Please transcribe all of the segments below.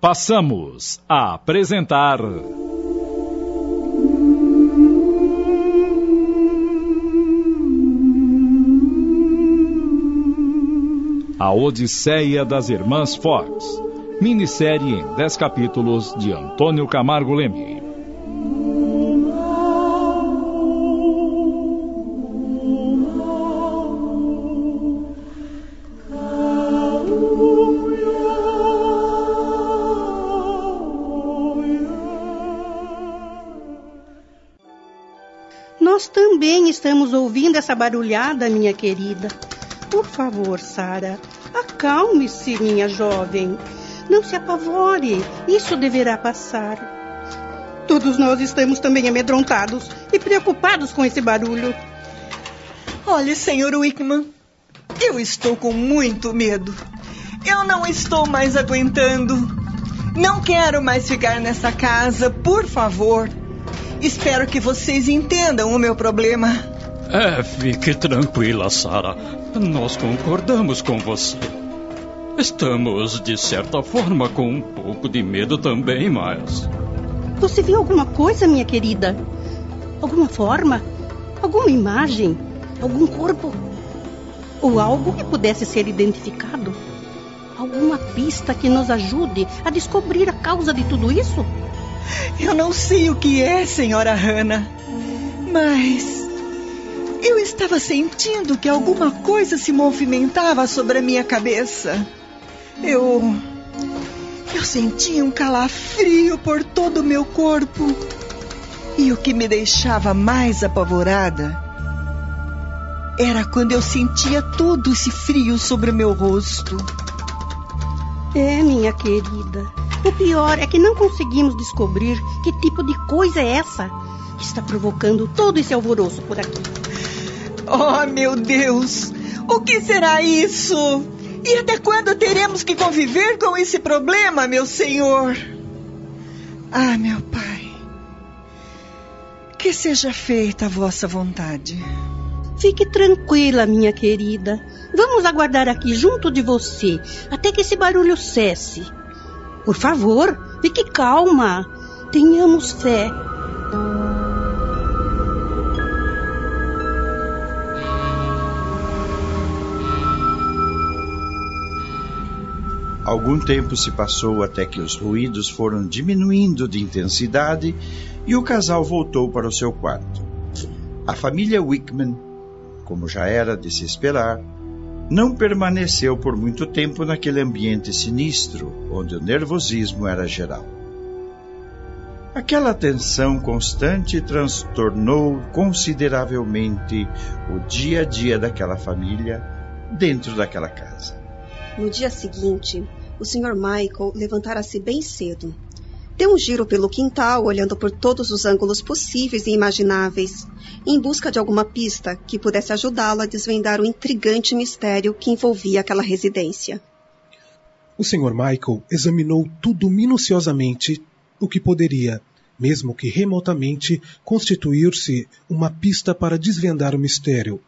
Passamos a apresentar. A Odisseia das Irmãs Fox, minissérie em 10 capítulos de Antônio Camargo Leme. Nós também estamos ouvindo essa barulhada, minha querida. Por favor, Sara, acalme-se, minha jovem. Não se apavore, isso deverá passar. Todos nós estamos também amedrontados e preocupados com esse barulho. Olhe, senhor Wickman, eu estou com muito medo. Eu não estou mais aguentando. Não quero mais ficar nessa casa, por favor. Espero que vocês entendam o meu problema. É, fique tranquila, Sara. Nós concordamos com você. Estamos, de certa forma, com um pouco de medo também, mas. Você viu alguma coisa, minha querida? Alguma forma? Alguma imagem? Algum corpo? Ou algo que pudesse ser identificado? Alguma pista que nos ajude a descobrir a causa de tudo isso? Eu não sei o que é, senhora Hannah, mas eu estava sentindo que alguma coisa se movimentava sobre a minha cabeça. Eu. Eu sentia um calafrio por todo o meu corpo. E o que me deixava mais apavorada era quando eu sentia todo esse frio sobre o meu rosto. É, minha querida. O pior é que não conseguimos descobrir que tipo de coisa é essa que está provocando todo esse alvoroço por aqui. Oh, meu Deus! O que será isso? E até quando teremos que conviver com esse problema, meu senhor? Ah, meu pai. Que seja feita a vossa vontade. Fique tranquila, minha querida. Vamos aguardar aqui junto de você até que esse barulho cesse. Por favor, fique calma. Tenhamos fé. Algum tempo se passou até que os ruídos foram diminuindo de intensidade e o casal voltou para o seu quarto. A família Wickman, como já era de se esperar, não permaneceu por muito tempo naquele ambiente sinistro, onde o nervosismo era geral. Aquela tensão constante transtornou consideravelmente o dia a dia daquela família dentro daquela casa. No dia seguinte, o Sr. Michael levantara-se bem cedo. Deu um giro pelo quintal, olhando por todos os ângulos possíveis e imagináveis, em busca de alguma pista que pudesse ajudá-lo a desvendar o intrigante mistério que envolvia aquela residência. O Sr. Michael examinou tudo minuciosamente, o que poderia, mesmo que remotamente, constituir-se uma pista para desvendar o mistério.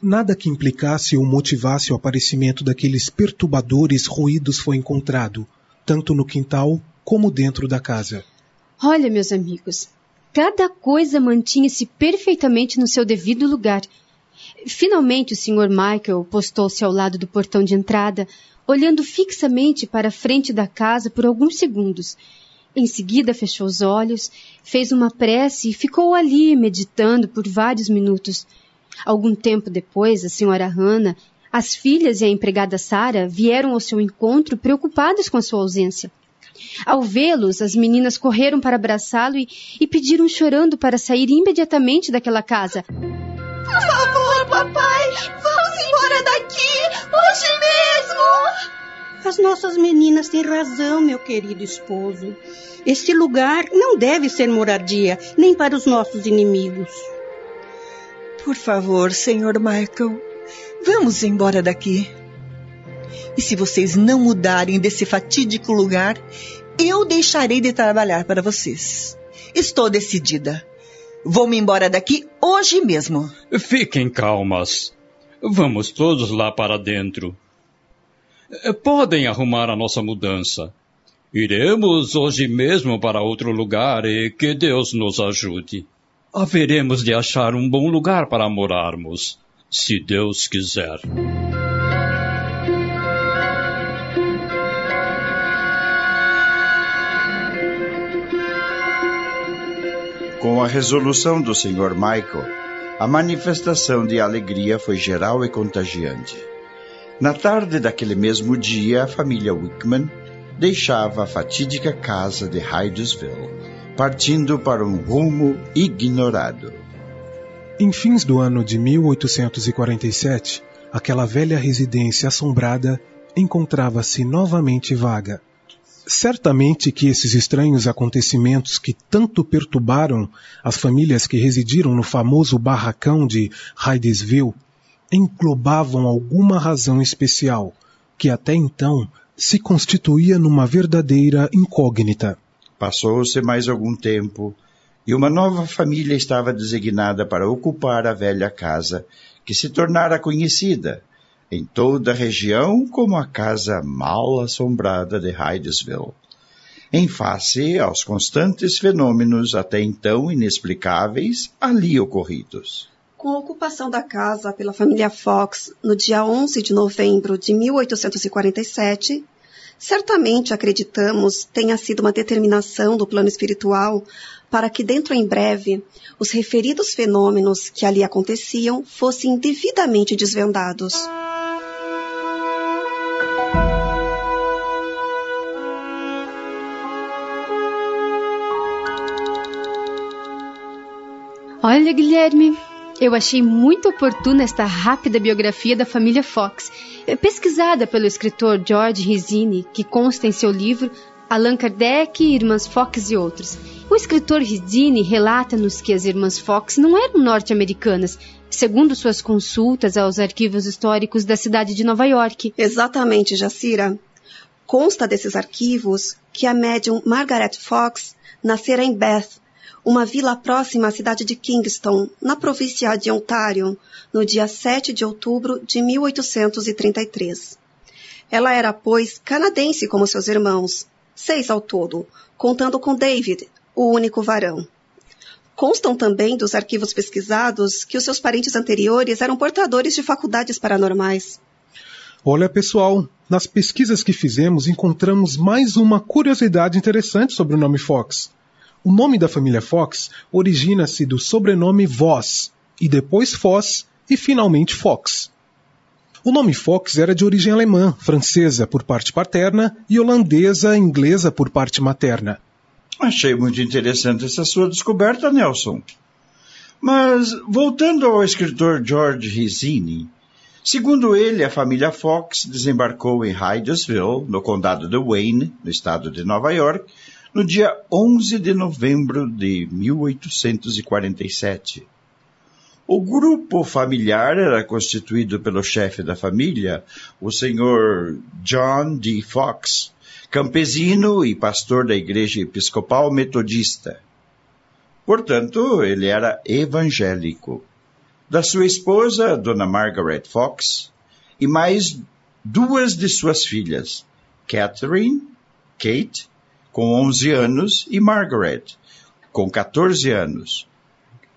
Nada que implicasse ou motivasse o aparecimento daqueles perturbadores ruídos foi encontrado, tanto no quintal como dentro da casa. Olha, meus amigos, cada coisa mantinha-se perfeitamente no seu devido lugar. Finalmente o Sr. Michael postou-se ao lado do portão de entrada, olhando fixamente para a frente da casa por alguns segundos. Em seguida fechou os olhos, fez uma prece e ficou ali meditando por vários minutos. Algum tempo depois, a senhora Hannah, as filhas e a empregada Sara vieram ao seu encontro preocupadas com a sua ausência. Ao vê-los, as meninas correram para abraçá-lo e, e pediram chorando para sair imediatamente daquela casa. Por favor, papai, vamos embora daqui, hoje mesmo! As nossas meninas têm razão, meu querido esposo. Este lugar não deve ser moradia, nem para os nossos inimigos. Por favor, senhor Michael, vamos embora daqui. E se vocês não mudarem desse fatídico lugar, eu deixarei de trabalhar para vocês. Estou decidida. Vou me embora daqui hoje mesmo. Fiquem calmas. Vamos todos lá para dentro. Podem arrumar a nossa mudança. Iremos hoje mesmo para outro lugar e que Deus nos ajude. Haveremos de achar um bom lugar para morarmos, se Deus quiser. Com a resolução do Sr. Michael, a manifestação de alegria foi geral e contagiante. Na tarde daquele mesmo dia, a família Wickman deixava a fatídica casa de Hydesville, partindo para um rumo ignorado. Em fins do ano de 1847, aquela velha residência assombrada encontrava-se novamente vaga. Certamente que esses estranhos acontecimentos que tanto perturbaram as famílias que residiram no famoso barracão de Hydesville englobavam alguma razão especial que até então se constituía numa verdadeira incógnita. Passou-se mais algum tempo e uma nova família estava designada para ocupar a velha casa, que se tornara conhecida em toda a região como a casa mal assombrada de Hydesville. Em face aos constantes fenômenos até então inexplicáveis ali ocorridos. Com a ocupação da casa pela família Fox no dia 11 de novembro de 1847, certamente acreditamos tenha sido uma determinação do plano espiritual para que dentro em breve os referidos fenômenos que ali aconteciam fossem devidamente desvendados. Olha, Guilherme, eu achei muito oportuna esta rápida biografia da família Fox, pesquisada pelo escritor George Rizzini, que consta em seu livro Allan Kardec, Irmãs Fox e outros. O escritor Rizzini relata-nos que as irmãs Fox não eram norte-americanas, segundo suas consultas aos arquivos históricos da cidade de Nova York. Exatamente, Jacira. Consta desses arquivos que a médium Margaret Fox nascera em Bath, uma vila próxima à cidade de Kingston, na província de Ontário, no dia 7 de outubro de 1833. Ela era, pois, canadense como seus irmãos, seis ao todo, contando com David, o único varão. Constam também dos arquivos pesquisados que os seus parentes anteriores eram portadores de faculdades paranormais. Olha, pessoal, nas pesquisas que fizemos encontramos mais uma curiosidade interessante sobre o nome Fox. O nome da família Fox origina-se do sobrenome Voss, e depois Foss, e finalmente Fox. O nome Fox era de origem alemã, francesa por parte paterna e holandesa inglesa por parte materna. Achei muito interessante essa sua descoberta, Nelson. Mas, voltando ao escritor George Rizzini, segundo ele, a família Fox desembarcou em Hydesville, no condado de Wayne, no estado de Nova York, no dia 11 de novembro de 1847. O grupo familiar era constituído pelo chefe da família, o senhor John D. Fox, campesino e pastor da Igreja Episcopal Metodista. Portanto, ele era evangélico. Da sua esposa, Dona Margaret Fox, e mais duas de suas filhas, Catherine, Kate com 11 anos, e Margaret, com 14 anos.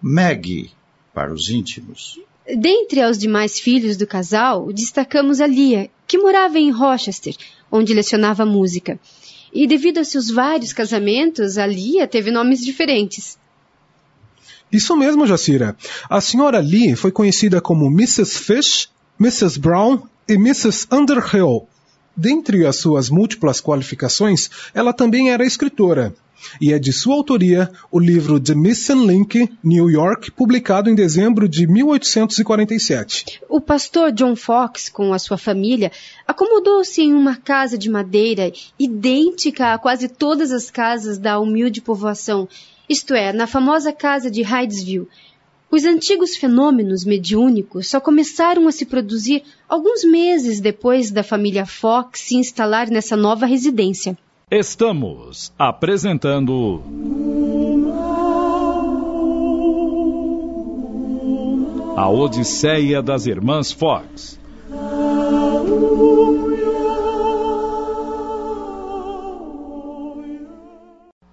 Maggie, para os íntimos. Dentre os demais filhos do casal, destacamos a Lia, que morava em Rochester, onde lecionava música. E devido a seus vários casamentos, a Lia teve nomes diferentes. Isso mesmo, Jacira. A senhora Lee foi conhecida como Mrs. Fish, Mrs. Brown e Mrs. Underhill. Dentre as suas múltiplas qualificações, ela também era escritora. E é de sua autoria o livro The Missing Link, New York, publicado em dezembro de 1847. O pastor John Fox, com a sua família, acomodou-se em uma casa de madeira idêntica a quase todas as casas da humilde povoação, isto é, na famosa casa de Hydesville, os antigos fenômenos mediúnicos só começaram a se produzir alguns meses depois da família Fox se instalar nessa nova residência. Estamos apresentando. A Odisseia das Irmãs Fox.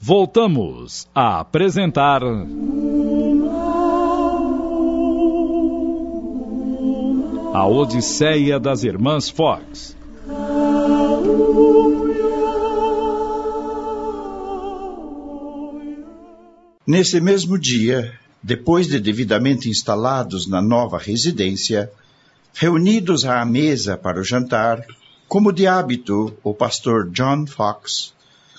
Voltamos a apresentar. A Odisseia das Irmãs Fox. Nesse mesmo dia, depois de devidamente instalados na nova residência, reunidos à mesa para o jantar, como de hábito, o pastor John Fox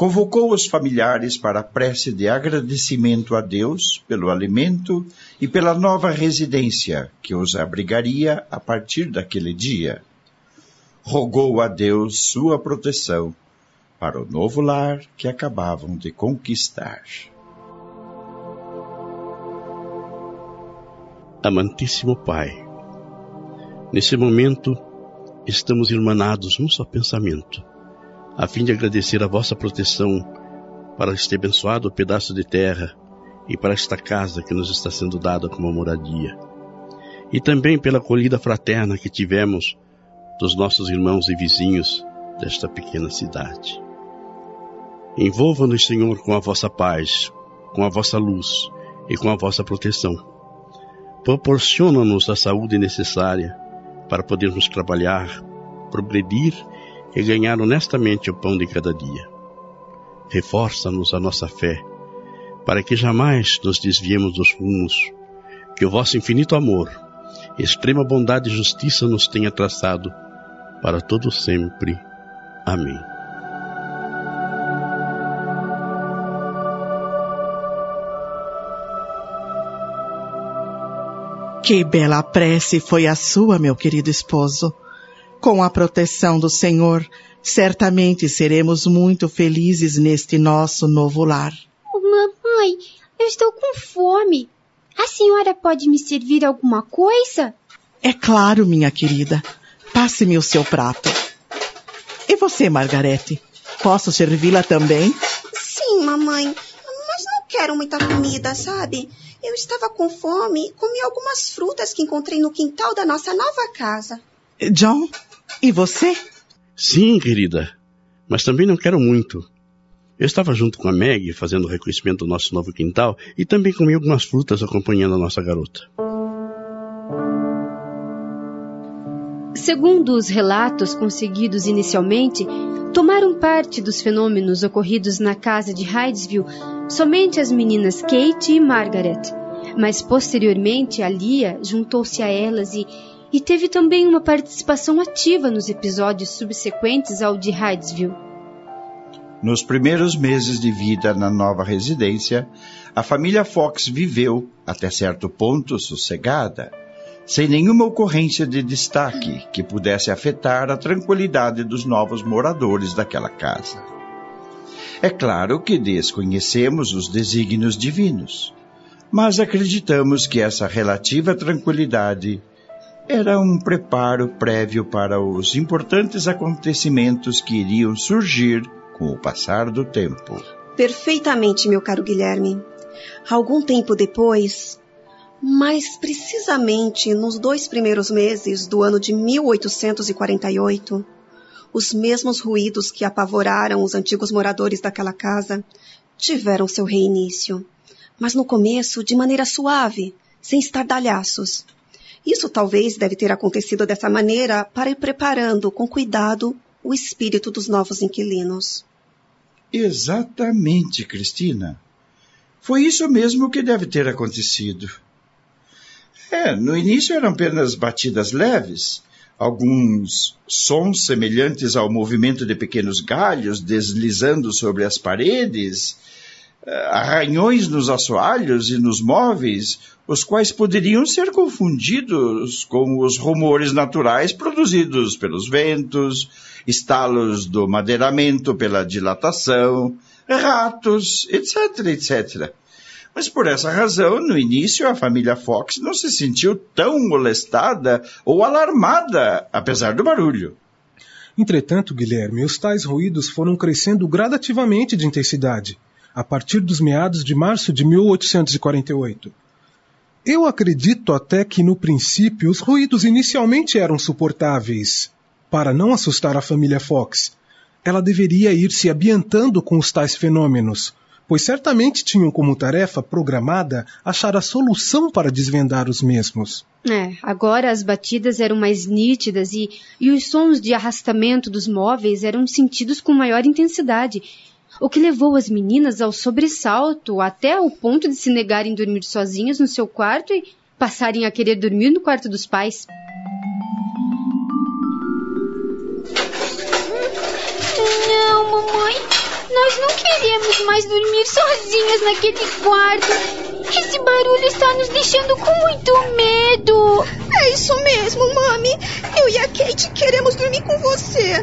convocou os familiares para a prece de agradecimento a Deus pelo alimento e pela nova residência que os abrigaria a partir daquele dia. Rogou a Deus sua proteção para o novo lar que acabavam de conquistar. Amantíssimo Pai, nesse momento estamos irmanados num só pensamento a fim de agradecer a vossa proteção para este abençoado pedaço de terra e para esta casa que nos está sendo dada como moradia. E também pela acolhida fraterna que tivemos dos nossos irmãos e vizinhos desta pequena cidade. Envolva-nos, Senhor, com a vossa paz, com a vossa luz e com a vossa proteção. Proporciona-nos a saúde necessária para podermos trabalhar, progredir e ganhar honestamente o pão de cada dia. Reforça-nos a nossa fé, para que jamais nos desviemos dos rumos que o vosso infinito amor, extrema bondade e justiça nos tenha traçado para todo sempre. Amém. Que bela prece foi a sua, meu querido esposo. Com a proteção do Senhor, certamente seremos muito felizes neste nosso novo lar. Mamãe, eu estou com fome. A senhora pode me servir alguma coisa? É claro, minha querida. Passe-me o seu prato. E você, Margarete? Posso servi-la também? Sim, mamãe. Mas não quero muita comida, sabe? Eu estava com fome e comi algumas frutas que encontrei no quintal da nossa nova casa. John, e você? Sim, querida. Mas também não quero muito. Eu estava junto com a Meg fazendo o reconhecimento do nosso novo quintal e também comi algumas frutas acompanhando a nossa garota. Segundo os relatos conseguidos inicialmente, tomaram parte dos fenômenos ocorridos na casa de Hydesville somente as meninas Kate e Margaret, mas posteriormente a Lia juntou-se a elas e e teve também uma participação ativa nos episódios subsequentes ao de Hydesville. Nos primeiros meses de vida na nova residência, a família Fox viveu, até certo ponto, sossegada, sem nenhuma ocorrência de destaque que pudesse afetar a tranquilidade dos novos moradores daquela casa. É claro que desconhecemos os desígnios divinos, mas acreditamos que essa relativa tranquilidade era um preparo prévio para os importantes acontecimentos que iriam surgir com o passar do tempo. Perfeitamente, meu caro Guilherme. Algum tempo depois, mais precisamente nos dois primeiros meses do ano de 1848, os mesmos ruídos que apavoraram os antigos moradores daquela casa tiveram seu reinício, mas no começo de maneira suave, sem estardalhaços. Isso talvez deve ter acontecido dessa maneira para ir preparando com cuidado o espírito dos novos inquilinos. Exatamente, Cristina. Foi isso mesmo que deve ter acontecido. É, no início eram apenas batidas leves, alguns sons semelhantes ao movimento de pequenos galhos deslizando sobre as paredes, arranhões nos assoalhos e nos móveis, os quais poderiam ser confundidos com os rumores naturais produzidos pelos ventos, estalos do madeiramento pela dilatação, ratos, etc, etc. Mas por essa razão, no início, a família Fox não se sentiu tão molestada ou alarmada, apesar do barulho. Entretanto, Guilherme, os tais ruídos foram crescendo gradativamente de intensidade a partir dos meados de março de 1848. Eu acredito até que no princípio os ruídos inicialmente eram suportáveis. Para não assustar a família Fox, ela deveria ir se ambientando com os tais fenômenos, pois certamente tinham como tarefa programada achar a solução para desvendar os mesmos. É, agora as batidas eram mais nítidas e, e os sons de arrastamento dos móveis eram sentidos com maior intensidade, o que levou as meninas ao sobressalto até o ponto de se negarem dormir sozinhas no seu quarto e passarem a querer dormir no quarto dos pais. Não, mamãe. Nós não queremos mais dormir sozinhas naquele quarto. Esse barulho está nos deixando com muito medo. É isso mesmo, mami. Eu e a Kate queremos dormir com você.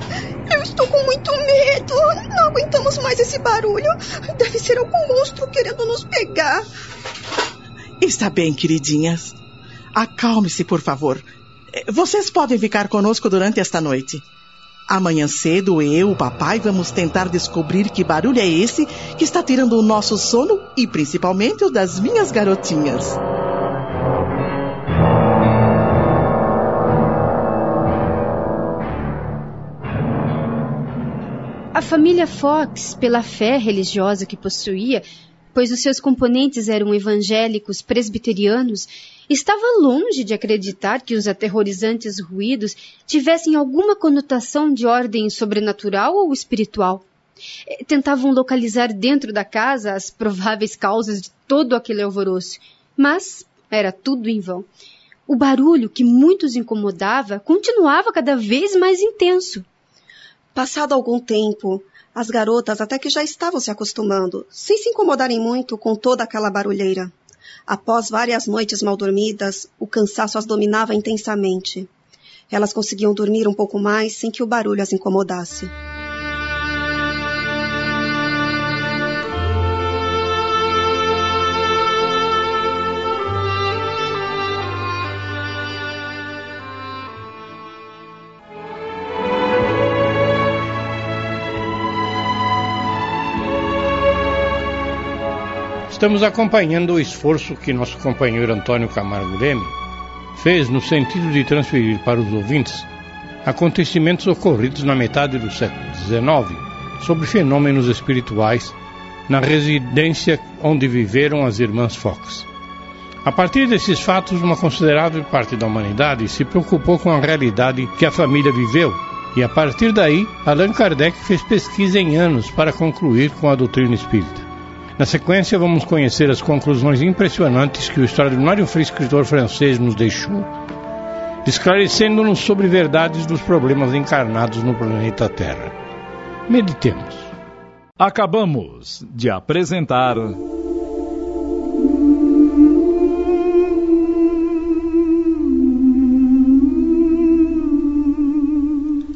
Eu estou com muito medo. Não aguentamos mais esse barulho. Deve ser algum monstro querendo nos pegar. Está bem, queridinhas. Acalme-se, por favor. Vocês podem ficar conosco durante esta noite. Amanhã cedo, eu, o papai, vamos tentar descobrir que barulho é esse que está tirando o nosso sono e principalmente o das minhas garotinhas. A família Fox, pela fé religiosa que possuía, pois os seus componentes eram evangélicos presbiterianos, estava longe de acreditar que os aterrorizantes ruídos tivessem alguma conotação de ordem sobrenatural ou espiritual. Eh, tentavam localizar dentro da casa as prováveis causas de todo aquele alvoroço, mas era tudo em vão. O barulho que muitos incomodava continuava cada vez mais intenso. Passado algum tempo, as garotas até que já estavam se acostumando, sem se incomodarem muito com toda aquela barulheira. Após várias noites mal dormidas, o cansaço as dominava intensamente. Elas conseguiam dormir um pouco mais sem que o barulho as incomodasse. Estamos acompanhando o esforço que nosso companheiro Antônio Camargo Leme fez no sentido de transferir para os ouvintes acontecimentos ocorridos na metade do século XIX sobre fenômenos espirituais na residência onde viveram as irmãs Fox. A partir desses fatos, uma considerável parte da humanidade se preocupou com a realidade que a família viveu, e a partir daí, Allan Kardec fez pesquisa em anos para concluir com a doutrina espírita. Na sequência, vamos conhecer as conclusões impressionantes que o extraordinário escritor francês nos deixou, esclarecendo-nos sobre verdades dos problemas encarnados no planeta Terra. Meditemos. Acabamos de apresentar.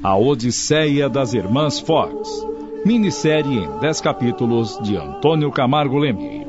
A Odisseia das Irmãs Fox Minissérie em 10 capítulos de Antônio Camargo Leme.